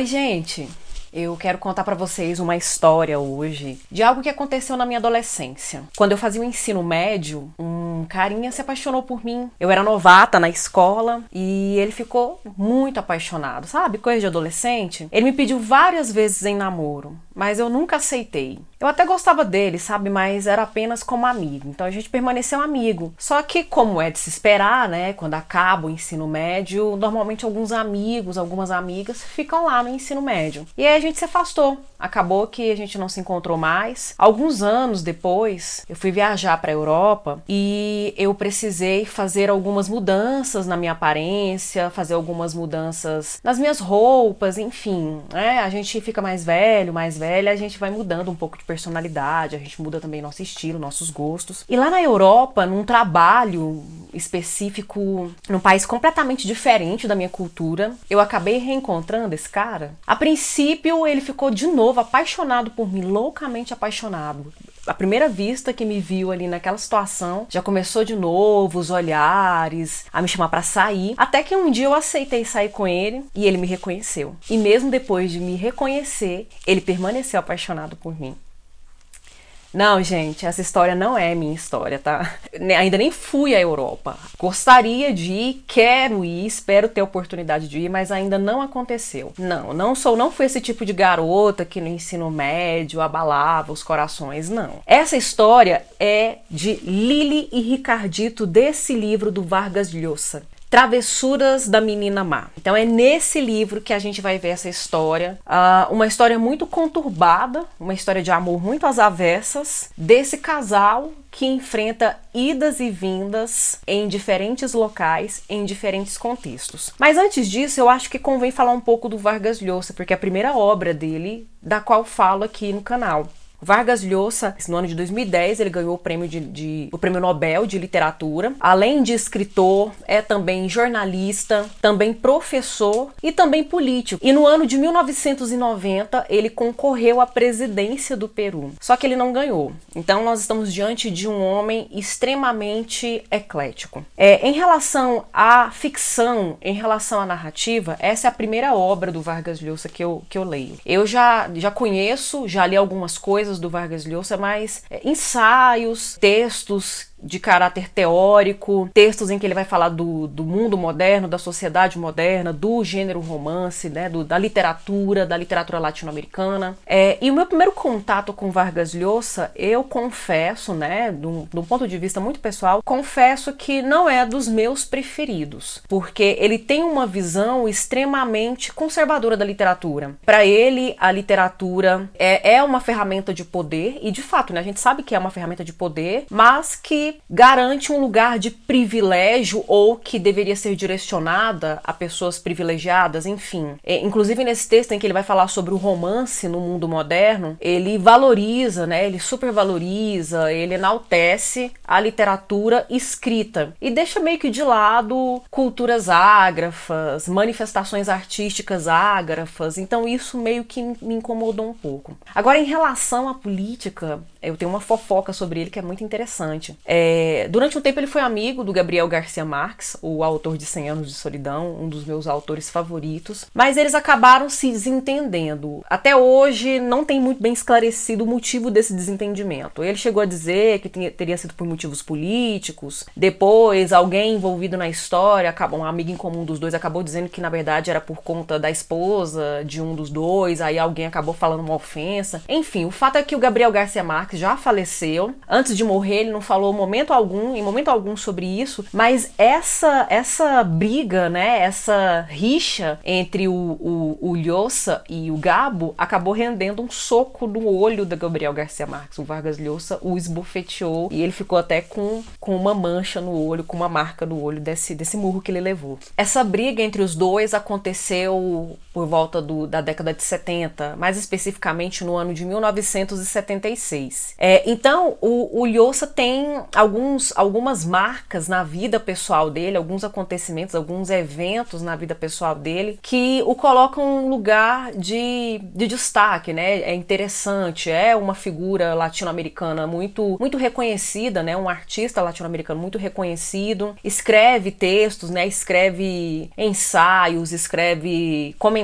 Oi, gente. Eu quero contar para vocês uma história hoje de algo que aconteceu na minha adolescência. Quando eu fazia o ensino médio, um carinha se apaixonou por mim. Eu era novata na escola e ele ficou muito apaixonado, sabe? Coisa de adolescente. Ele me pediu várias vezes em namoro, mas eu nunca aceitei. Eu até gostava dele, sabe? Mas era apenas como amigo. Então a gente permaneceu amigo. Só que, como é de se esperar, né? Quando acaba o ensino médio, normalmente alguns amigos, algumas amigas ficam lá no ensino médio. E aí a gente se afastou. Acabou que a gente não se encontrou mais. Alguns anos depois, eu fui viajar para a Europa e eu precisei fazer algumas mudanças na minha aparência, fazer algumas mudanças nas minhas roupas, enfim. Né? A gente fica mais velho, mais velha, a gente vai mudando um pouco de personalidade, a gente muda também nosso estilo, nossos gostos. E lá na Europa, num trabalho específico, num país completamente diferente da minha cultura, eu acabei reencontrando esse cara. A princípio, ele ficou de novo apaixonado por mim, loucamente apaixonado a primeira vista que me viu ali naquela situação, já começou de novo os olhares, a me chamar para sair, até que um dia eu aceitei sair com ele e ele me reconheceu. E mesmo depois de me reconhecer, ele permaneceu apaixonado por mim. Não, gente, essa história não é minha história, tá? Ainda nem fui à Europa. Gostaria de ir, quero ir, espero ter a oportunidade de ir, mas ainda não aconteceu. Não, não sou, não fui esse tipo de garota que no ensino médio abalava os corações, não. Essa história é de Lili e Ricardito desse livro do Vargas Llosa. Travessuras da Menina Má. Então é nesse livro que a gente vai ver essa história, uh, uma história muito conturbada, uma história de amor muito às avessas desse casal que enfrenta idas e vindas em diferentes locais, em diferentes contextos. Mas antes disso, eu acho que convém falar um pouco do Vargas Llosa, porque é a primeira obra dele da qual falo aqui no canal. Vargas Llosa, no ano de 2010, ele ganhou o prêmio, de, de, o prêmio Nobel de Literatura. Além de escritor, é também jornalista, também professor e também político. E no ano de 1990, ele concorreu à presidência do Peru. Só que ele não ganhou. Então nós estamos diante de um homem extremamente eclético. É, em relação à ficção, em relação à narrativa, essa é a primeira obra do Vargas Llosa que eu, que eu leio. Eu já, já conheço, já li algumas coisas coisas do Vargas Llosa, mas é, ensaios, textos de caráter teórico, textos em que ele vai falar do, do mundo moderno, da sociedade moderna, do gênero romance, né, do, da literatura, da literatura latino-americana. É, e o meu primeiro contato com Vargas Llosa, eu confesso, né, de um ponto de vista muito pessoal, confesso que não é dos meus preferidos, porque ele tem uma visão extremamente conservadora da literatura. Para ele, a literatura é, é uma ferramenta de poder, e de fato, né, a gente sabe que é uma ferramenta de poder, mas que garante um lugar de privilégio ou que deveria ser direcionada a pessoas privilegiadas, enfim. É, inclusive nesse texto em que ele vai falar sobre o romance no mundo moderno, ele valoriza, né, ele supervaloriza, ele enaltece a literatura escrita e deixa meio que de lado culturas ágrafas, manifestações artísticas ágrafas. Então isso meio que me incomodou um pouco. Agora em relação à política, eu tenho uma fofoca sobre ele que é muito interessante. É, durante um tempo ele foi amigo do Gabriel Garcia Marques, o autor de 100 Anos de Solidão, um dos meus autores favoritos, mas eles acabaram se desentendendo. Até hoje não tem muito bem esclarecido o motivo desse desentendimento. Ele chegou a dizer que tinha, teria sido por motivos políticos, depois alguém envolvido na história, um amigo em comum dos dois, acabou dizendo que na verdade era por conta da esposa de um dos dois, aí alguém acabou falando uma ofensa. Enfim, o fato é que o Gabriel Garcia Marques Marx já faleceu. Antes de morrer, ele não falou momento algum, em momento algum sobre isso, mas essa essa briga, né, essa rixa entre o, o, o Llosa e o Gabo acabou rendendo um soco no olho da Gabriel Garcia Marques. O Vargas Llosa o esbofeteou e ele ficou até com, com uma mancha no olho, com uma marca no olho desse, desse murro que ele levou. Essa briga entre os dois aconteceu por volta do, da década de 70, mais especificamente no ano de 1976. feliz. É, então, o, o Lhosa tem alguns, algumas marcas na vida pessoal dele, alguns acontecimentos, alguns eventos na vida pessoal dele que o colocam um lugar de, de destaque, né? É interessante, é uma figura latino-americana muito, muito reconhecida, né? Um artista latino-americano muito reconhecido, escreve textos, né? Escreve ensaios, escreve comentários,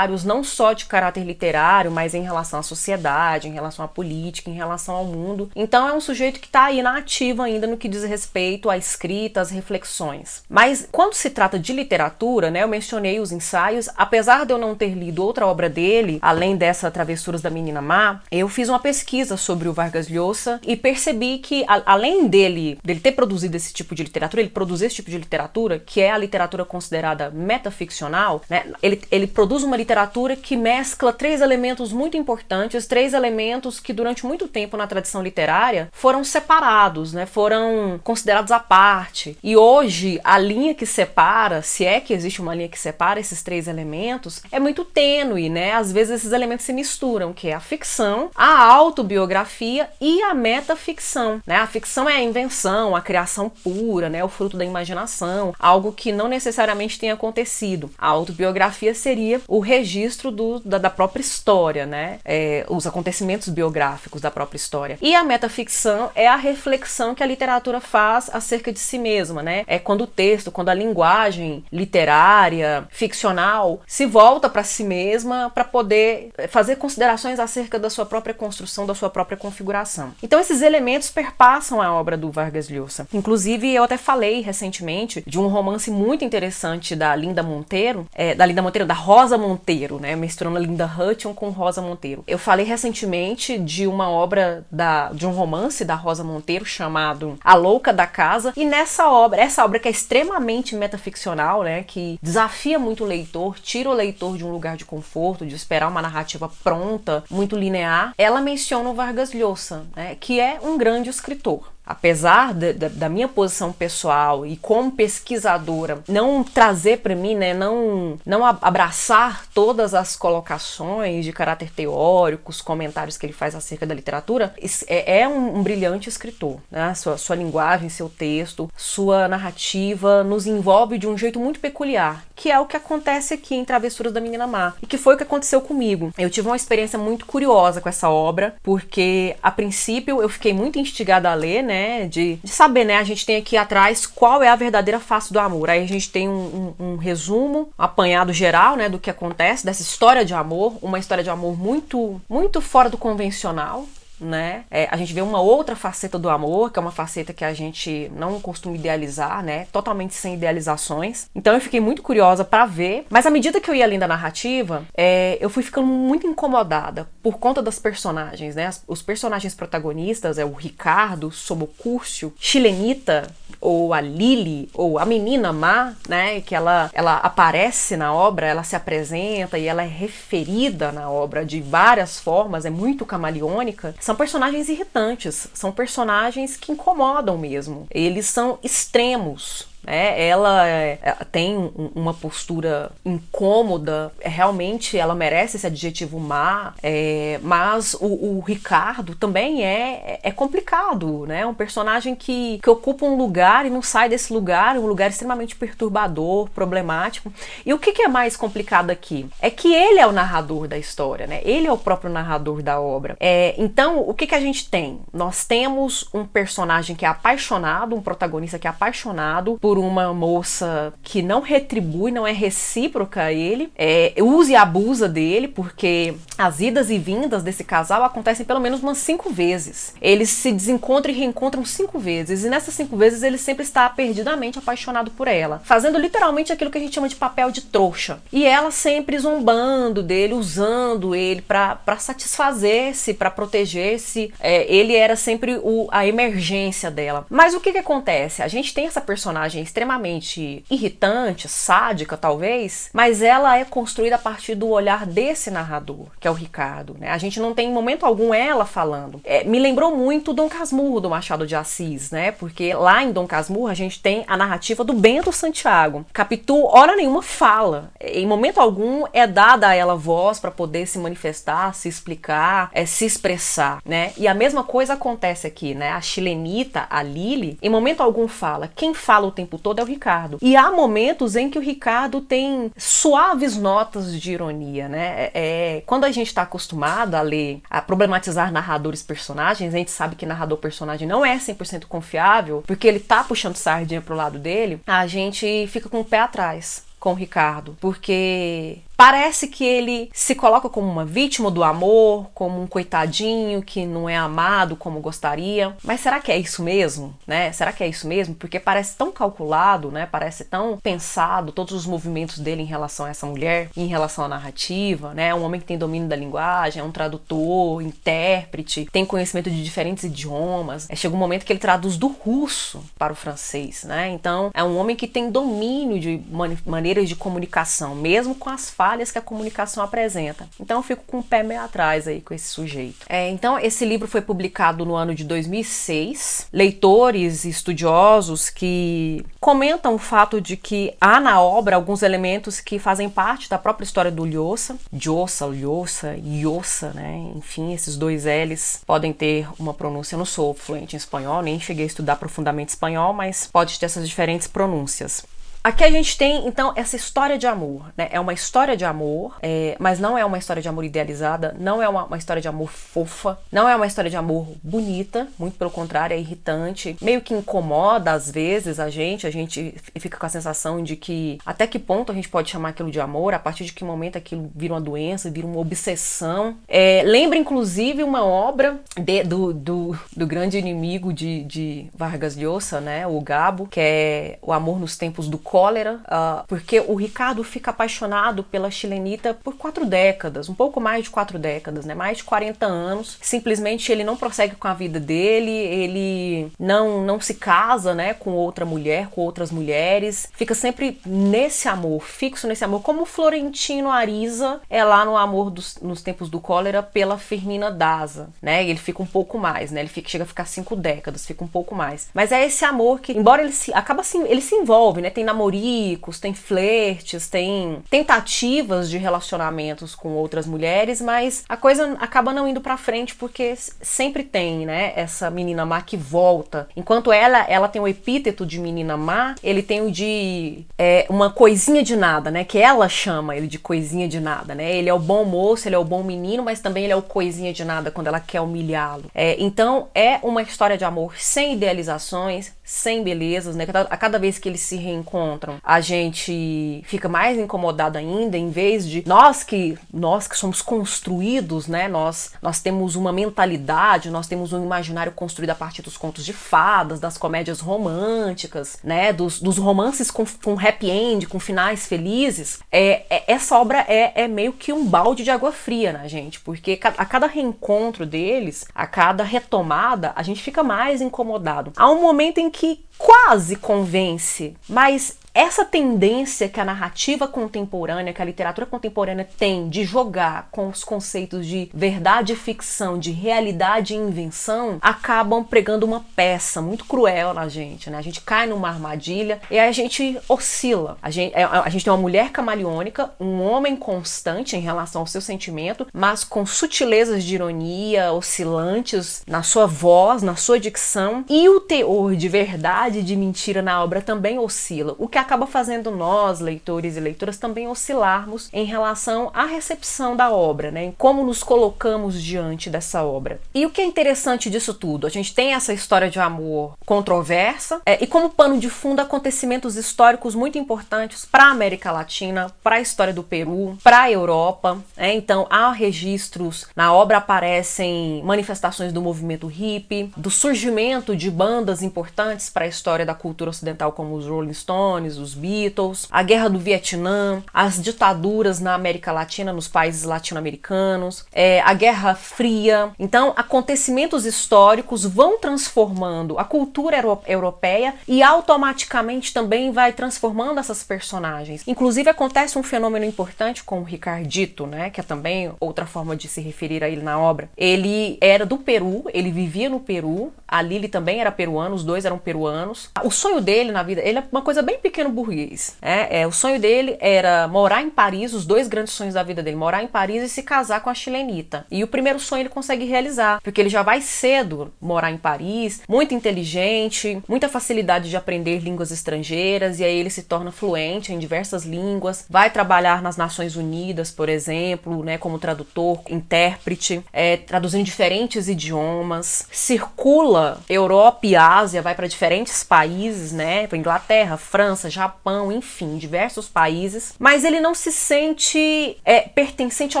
não só de caráter literário, mas em relação à sociedade, em relação à política, em relação ao mundo. Então é um sujeito que está aí na ativa ainda no que diz respeito à escrita, às reflexões. Mas quando se trata de literatura, né? Eu mencionei os ensaios, apesar de eu não ter lido outra obra dele, além dessa Travessuras da Menina Má, eu fiz uma pesquisa sobre o Vargas Llosa e percebi que a, além dele, dele ter produzido esse tipo de literatura, ele produzir esse tipo de literatura, que é a literatura considerada metaficcional, né? Ele, ele produz uma literatura que mescla três elementos muito importantes, três elementos que durante muito tempo na tradição literária foram separados, né? Foram considerados à parte. E hoje a linha que separa, se é que existe uma linha que separa esses três elementos, é muito tênue, né? Às vezes esses elementos se misturam, que é a ficção, a autobiografia e a metaficção, né? A ficção é a invenção, a criação pura, né? O fruto da imaginação, algo que não necessariamente tem acontecido. A autobiografia seria o registro do, da, da própria história, né? É, os acontecimentos biográficos da própria história. E a metaficção é a reflexão que a literatura faz acerca de si mesma, né? É quando o texto, quando a linguagem literária, ficcional, se volta para si mesma para poder fazer considerações acerca da sua própria construção, da sua própria configuração. Então esses elementos perpassam a obra do Vargas Llosa. Inclusive eu até falei recentemente de um romance muito interessante da Linda Monteiro, é, da Linda Monteiro, da Rosa Monteiro, né, misturando Linda Hutton com Rosa Monteiro. Eu falei recentemente de uma obra da, de um romance da Rosa Monteiro chamado A Louca da Casa. E nessa obra, essa obra que é extremamente metaficcional, né, que desafia muito o leitor, tira o leitor de um lugar de conforto, de esperar uma narrativa pronta, muito linear, ela menciona o Vargas Llosa, né, que é um grande escritor apesar de, de, da minha posição pessoal e como pesquisadora, não trazer para mim, né, não, não abraçar todas as colocações de caráter teórico, os comentários que ele faz acerca da literatura, é, é um, um, brilhante escritor. Né? Sua, sua linguagem, seu texto, sua narrativa nos envolve de um jeito muito peculiar, que é o que acontece aqui em Travessuras da Menina Má, e que foi o que aconteceu comigo. Eu tive uma experiência muito curiosa com essa obra, porque a princípio eu fiquei muito instigada a ler, né? Né? De, de, saber, né? A gente tem aqui atrás qual é a verdadeira face do amor. Aí a gente tem um, um, um resumo, um apanhado geral, né? Do que acontece, dessa história de amor, uma história de amor muito, muito fora do convencional, né? É, a gente vê uma outra faceta do amor, que é uma faceta que a gente não costuma idealizar, né? Totalmente sem idealizações. Então eu fiquei muito curiosa para ver, mas à medida que eu ia além da narrativa, é, eu fui ficando muito incomodada por conta das personagens, né? Os personagens protagonistas é o Ricardo, Sobocúrcio, Chilenita, ou a Lily, ou a menina má, né? Que ela, ela aparece na obra, ela se apresenta e ela é referida na obra de várias formas, é muito camaleônica. São personagens irritantes, são personagens que incomodam mesmo. Eles são extremos, né? Ela é, tem uma postura incômoda, é, realmente ela merece esse adjetivo má, é, mas o, o, Ricardo também é, é complicado, né? Um personagem que, que ocupa um lugar e não sai desse lugar, um lugar extremamente perturbador, problemático. E o que, que é mais complicado aqui? É que ele é o narrador da história, né? Ele é o próprio narrador da obra. É, então, o que, que a gente tem? Nós temos um personagem que é apaixonado, um protagonista que é apaixonado por por uma moça que não retribui, não é recíproca a ele, é, usa e abusa dele, porque as idas e vindas desse casal acontecem pelo menos umas cinco vezes. Eles se desencontram e reencontram cinco vezes, e nessas cinco vezes ele sempre está perdidamente apaixonado por ela, fazendo literalmente aquilo que a gente chama de papel de trouxa. E ela sempre zombando dele, usando ele para satisfazer-se, para proteger-se. É, ele era sempre o, a emergência dela. Mas o que, que acontece? A gente tem essa personagem extremamente irritante, sádica talvez, mas ela é construída a partir do olhar desse narrador, que é o Ricardo. Né? A gente não tem em momento algum ela falando. É, me lembrou muito Dom Casmurro do Machado de Assis, né? Porque lá em Dom Casmurro a gente tem a narrativa do Bento Santiago. Capitu, hora nenhuma, fala. Em momento algum é dada a ela voz para poder se manifestar, se explicar, é, se expressar, né? E a mesma coisa acontece aqui, né? A chilenita, a Lili, em momento algum fala. Quem fala o tempo todo é o Ricardo. E há momentos em que o Ricardo tem suaves notas de ironia, né? É, é quando a gente está acostumado a ler, a problematizar narradores personagens, a gente sabe que narrador personagem não é 100% confiável, porque ele tá puxando sardinha pro lado dele, a gente fica com o pé atrás com o Ricardo, porque Parece que ele se coloca como uma vítima do amor, como um coitadinho que não é amado como gostaria. Mas será que é isso mesmo, né? Será que é isso mesmo? Porque parece tão calculado, né? Parece tão pensado todos os movimentos dele em relação a essa mulher, em relação à narrativa, né? Um homem que tem domínio da linguagem, é um tradutor, intérprete, tem conhecimento de diferentes idiomas. É, chega um momento que ele traduz do russo para o francês, né? Então, é um homem que tem domínio de maneiras de comunicação, mesmo com as falhas que a comunicação apresenta. Então eu fico com o pé meio atrás aí com esse sujeito. É, então esse livro foi publicado no ano de 2006. Leitores e estudiosos que comentam o fato de que há na obra alguns elementos que fazem parte da própria história do Lhosa, Lhosa, Lhosa, Lhosa, né? Enfim, esses dois L's podem ter uma pronúncia. Eu não sou fluente em espanhol, nem cheguei a estudar profundamente espanhol, mas pode ter essas diferentes pronúncias. Aqui a gente tem, então, essa história de amor, né? É uma história de amor, é, mas não é uma história de amor idealizada, não é uma, uma, história de amor fofa, não é uma história de amor bonita, muito pelo contrário, é irritante, meio que incomoda às vezes a gente, a gente fica com a sensação de que até que ponto a gente pode chamar aquilo de amor, a partir de que momento aquilo vira uma doença, vira uma obsessão. É, lembra, inclusive, uma obra de, do, do, do, grande inimigo de, de Vargas Llosa, né? O Gabo, que é O Amor nos Tempos do cólera, uh, porque o Ricardo fica apaixonado pela chilenita por quatro décadas, um pouco mais de quatro décadas, né? Mais de 40 anos. Simplesmente ele não prossegue com a vida dele, ele não, não se casa, né, com outra mulher, com outras mulheres. Fica sempre nesse amor, fixo nesse amor, como o Florentino Ariza é lá no Amor dos, nos Tempos do Cólera pela Firmina Daza, né? Ele fica um pouco mais, né? Ele fica, chega a ficar cinco décadas, fica um pouco mais. Mas é esse amor que, embora ele se acaba assim, ele se envolve, né? Tem namoro namoricos, tem flertes, tem tentativas de relacionamentos com outras mulheres, mas a coisa acaba não indo para frente porque sempre tem, né, essa menina má que volta. Enquanto ela, ela tem o epíteto de menina má, ele tem o de é, uma coisinha de nada, né, que ela chama ele de coisinha de nada, né? Ele é o bom moço, ele é o bom menino, mas também ele é o coisinha de nada quando ela quer humilhá-lo. É, então é uma história de amor sem idealizações, sem belezas, né? A cada vez que eles se reencontram, a gente fica mais incomodado ainda, em vez de nós que nós que somos construídos, né? Nós nós temos uma mentalidade, nós temos um imaginário construído a partir dos contos de fadas, das comédias românticas, né? Dos, dos romances com, com happy end, com finais felizes. É, é essa obra é, é meio que um balde de água fria na gente, porque a cada reencontro deles, a cada retomada, a gente fica mais incomodado. Há um momento em que quase convence, mas essa tendência que a narrativa contemporânea, que a literatura contemporânea tem de jogar com os conceitos de verdade e ficção, de realidade e invenção, acabam pregando uma peça muito cruel na gente, né? A gente cai numa armadilha e aí a gente oscila. A gente, é, a gente tem uma mulher camaleônica, um homem constante em relação ao seu sentimento, mas com sutilezas de ironia, oscilantes na sua voz, na sua dicção, e o teor de verdade e de mentira na obra também oscila. O que acaba fazendo nós, leitores e leitoras, também oscilarmos em relação à recepção da obra, né? Em como nos colocamos diante dessa obra. E o que é interessante disso tudo? A gente tem essa história de amor controversa é, e como pano de fundo acontecimentos históricos muito importantes para a América Latina, para a história do Peru, para a Europa. É, então há registros na obra aparecem manifestações do movimento hippie, do surgimento de bandas importantes para a história da cultura ocidental como os Rolling Stones Os Beatles, a guerra do Vietnã, as ditaduras na América Latina, nos países latino-americanos, é, a Guerra Fria. Então, acontecimentos históricos vão transformando a cultura europeia e automaticamente também vai transformando essas personagens. Inclusive, acontece um fenômeno importante com o Ricardito, né, que é também outra forma de se referir a ele na obra. Ele era do Peru, ele vivia no Peru, a Lily também era peruana, os dois eram peruanos. O sonho dele na vida, ele é uma coisa bem pequeno burguês. É, é, o sonho dele era morar em Paris, os dois grandes sonhos da vida dele, morar em Paris e se casar com a chilenita. E o primeiro sonho ele consegue realizar, porque ele já vai cedo morar em Paris, muito inteligente, muita facilidade de aprender línguas estrangeiras, e aí ele se torna fluente em diversas línguas, vai trabalhar nas Nações Unidas, por exemplo, né, como tradutor, intérprete, é, traduzindo diferentes idiomas, circula Europa e Ásia, vai para diferentes países, né, Inglaterra, França, Japão, enfim, diversos países, mas ele não se sente é, pertencente a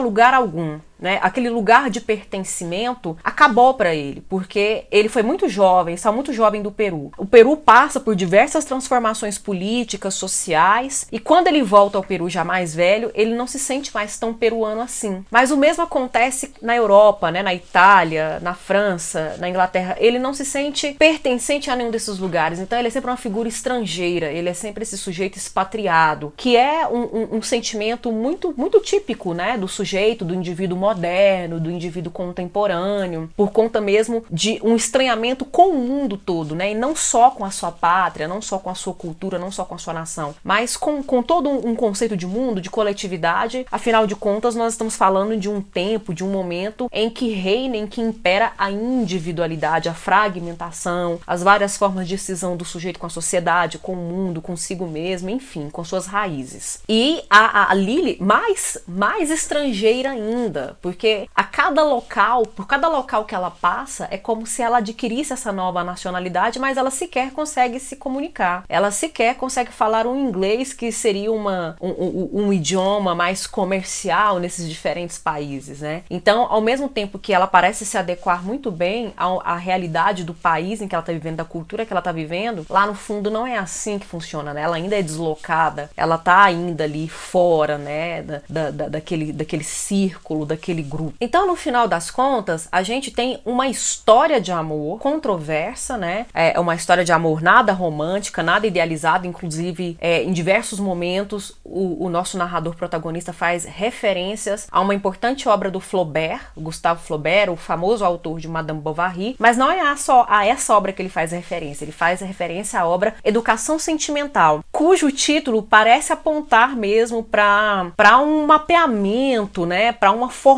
lugar algum né? Aquele lugar de pertencimento acabou para ele, porque ele foi muito jovem, saiu muito jovem do Peru. O Peru passa por diversas transformações políticas, sociais, e quando ele volta ao Peru já mais velho, ele não se sente mais tão peruano assim. Mas o mesmo acontece na Europa, né? Na Itália, na França, na Inglaterra. Ele não se sente pertencente a nenhum desses lugares. Então ele é sempre uma figura estrangeira. Ele é sempre esse sujeito expatriado, que é um, um, um sentimento muito, muito típico, né? Do sujeito, do indivíduo moderno, do indivíduo contemporâneo, por conta mesmo de um estranhamento com o mundo todo, né? E não só com a sua pátria, não só com a sua cultura, não só com a sua nação, mas com, com todo um conceito de mundo, de coletividade. Afinal de contas, nós estamos falando de um tempo, de um momento em que reina, em que impera a individualidade, a fragmentação, as várias formas de cisão do sujeito com a sociedade, com o mundo, consigo mesmo, enfim, com suas raízes. E a, a mais, mais estrangeira ainda, porque a cada local, por cada local que ela passa, é como se ela adquirisse essa nova nacionalidade, mas ela sequer consegue se comunicar. Ela sequer consegue falar um inglês que seria uma, um, um, um idioma mais comercial nesses diferentes países, né? Então, ao mesmo tempo que ela parece se adequar muito bem à, à realidade do país em que ela está vivendo, da cultura que ela está vivendo, lá no fundo não é assim que funciona, né? Ela ainda é deslocada, ela está ainda ali fora, né? Da, da, daquele, daquele círculo, daquele daquele grupo. Então, no final das contas, a gente tem uma história de amor controversa, né? É uma história de amor nada romântica, nada idealizada, inclusive é, em diversos momentos o, o, nosso narrador protagonista faz referências a uma importante obra do Flaubert, Gustave Flaubert, o famoso autor de Madame Bovary, mas não é só a essa obra que ele faz referência, ele faz referência à obra Educação Sentimental, cujo título parece apontar mesmo para um mapeamento, né, para uma formação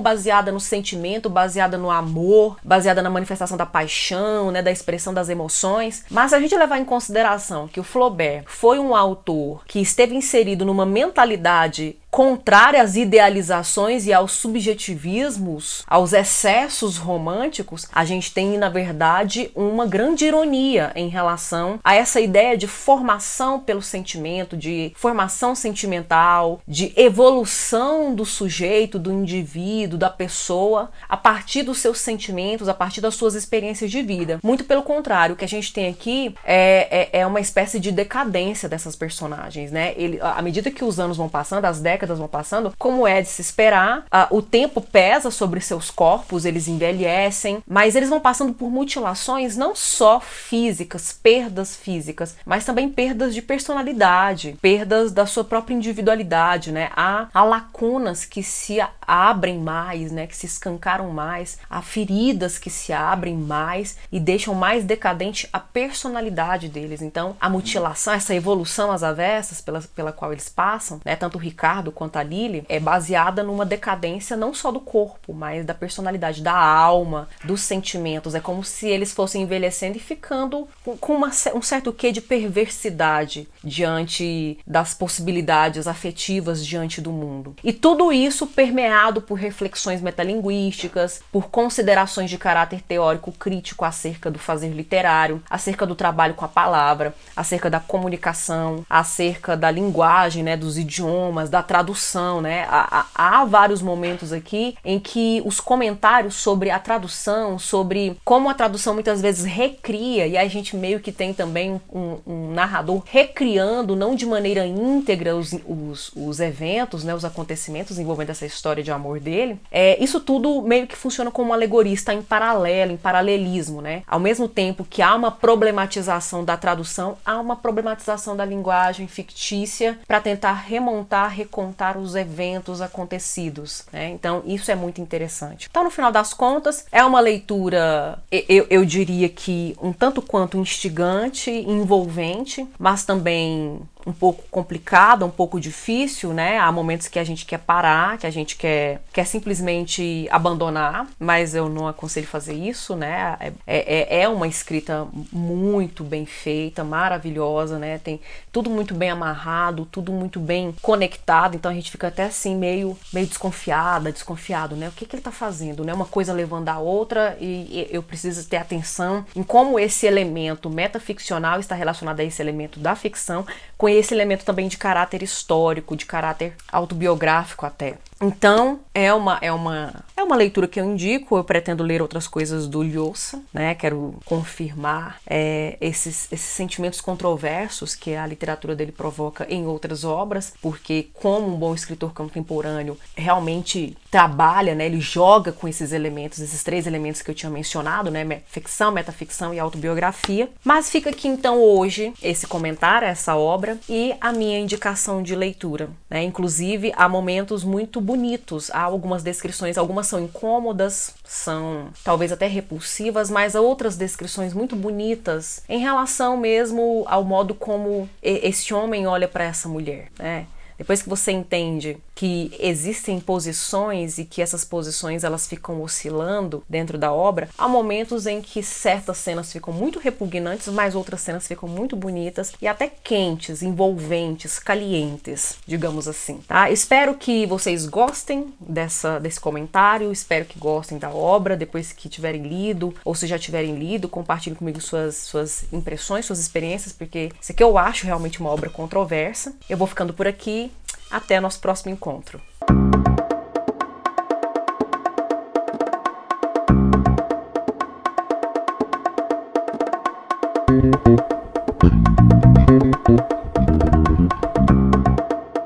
baseada no sentimento, baseada no amor, baseada na manifestação da paixão, né, da expressão das emoções. Mas se a gente levar em consideração que o Flaubert foi um autor que esteve inserido numa mentalidade contrária às idealizações e aos subjetivismos, aos excessos românticos, a gente tem, na verdade, uma grande ironia em relação a essa ideia de formação pelo sentimento, de formação sentimental, de evolução do sujeito, do indivíduo, da pessoa, a partir dos seus sentimentos, a partir das suas experiências de vida. Muito pelo contrário, o que a gente tem aqui é, é, é uma espécie de decadência dessas personagens, né? Ele, à medida que os anos vão passando, as décadas décadas vão passando, como é de se esperar, uh, o tempo pesa sobre seus corpos, eles envelhecem, mas eles vão passando por mutilações não só físicas, perdas físicas, mas também perdas de personalidade, perdas da sua própria individualidade, né? Há, há lacunas que se abrem mais, né? Que se escancaram mais, há feridas que se abrem mais e deixam mais decadente a personalidade deles. Então, a mutilação, essa evolução às avessas pela, pela qual eles passam, né? Tanto o Ricardo quanto a Lily, é baseada numa decadência não só do corpo, mas da personalidade, da alma, dos sentimentos. É como se eles fossem envelhecendo e ficando com uma, um certo quê de perversidade diante das possibilidades afetivas diante do mundo. E tudo isso permeado por reflexões metalinguísticas, por considerações de caráter teórico crítico acerca do fazer literário, acerca do trabalho com a palavra, acerca da comunicação, acerca da linguagem, né, dos idiomas, da tradução né? Há, há, vários momentos aqui em que os comentários sobre a tradução, sobre como a tradução muitas vezes recria, e a gente meio que tem também um, um narrador recriando, não de maneira íntegra, os, os, os, eventos, né? Os acontecimentos envolvendo essa história de amor dele. É, isso tudo meio que funciona como está em paralelo, em paralelismo, né? Ao mesmo tempo que há uma problematização da tradução, há uma problematização da linguagem fictícia para tentar remontar, recontar os eventos acontecidos. Né? Então, isso é muito interessante. Então, no final das contas, é uma leitura, eu, eu diria que um tanto quanto instigante, envolvente, mas também um pouco complicada, um pouco difícil, né? Há momentos que a gente quer parar, que a gente quer, quer simplesmente abandonar, mas eu não aconselho fazer isso, né? É, é, é uma escrita muito bem feita, maravilhosa, né? Tem tudo muito bem amarrado, tudo muito bem conectado, então a gente fica até assim meio, meio desconfiada, desconfiado, né? O que, que ele tá fazendo, né? Uma coisa levando a outra e, e eu preciso ter atenção em como esse elemento metaficcional está relacionado a esse elemento da ficção com esse elemento também de caráter histórico, de caráter autobiográfico até. Então, é uma, é uma, é uma leitura que eu indico. Eu pretendo ler outras coisas do Lhosa, né? Quero confirmar é, esses, esses sentimentos controversos que a literatura dele provoca em outras obras, porque, como um bom escritor contemporâneo, realmente trabalha, né? Ele joga com esses elementos, esses três elementos que eu tinha mencionado, né? Ficção, metaficção e autobiografia. Mas fica aqui então hoje esse comentário, essa obra e a minha indicação de leitura, né? Inclusive, há momentos muito bonitos. Há algumas descrições, algumas são incômodas, são talvez até repulsivas, mas há outras descrições muito bonitas em relação mesmo ao modo como esse homem olha para essa mulher, né? Depois que você entende que existem posições e que essas posições elas ficam oscilando dentro da obra, há momentos em que certas cenas ficam muito repugnantes, mas outras cenas ficam muito bonitas e até quentes, envolventes, calientes, digamos assim, tá? Espero que vocês gostem dessa desse comentário, espero que gostem da obra depois que tiverem lido ou se já tiverem lido, compartilhem comigo suas suas impressões, suas experiências, porque isso aqui eu acho realmente uma obra controversa. Eu vou ficando por aqui até nosso próximo encontro.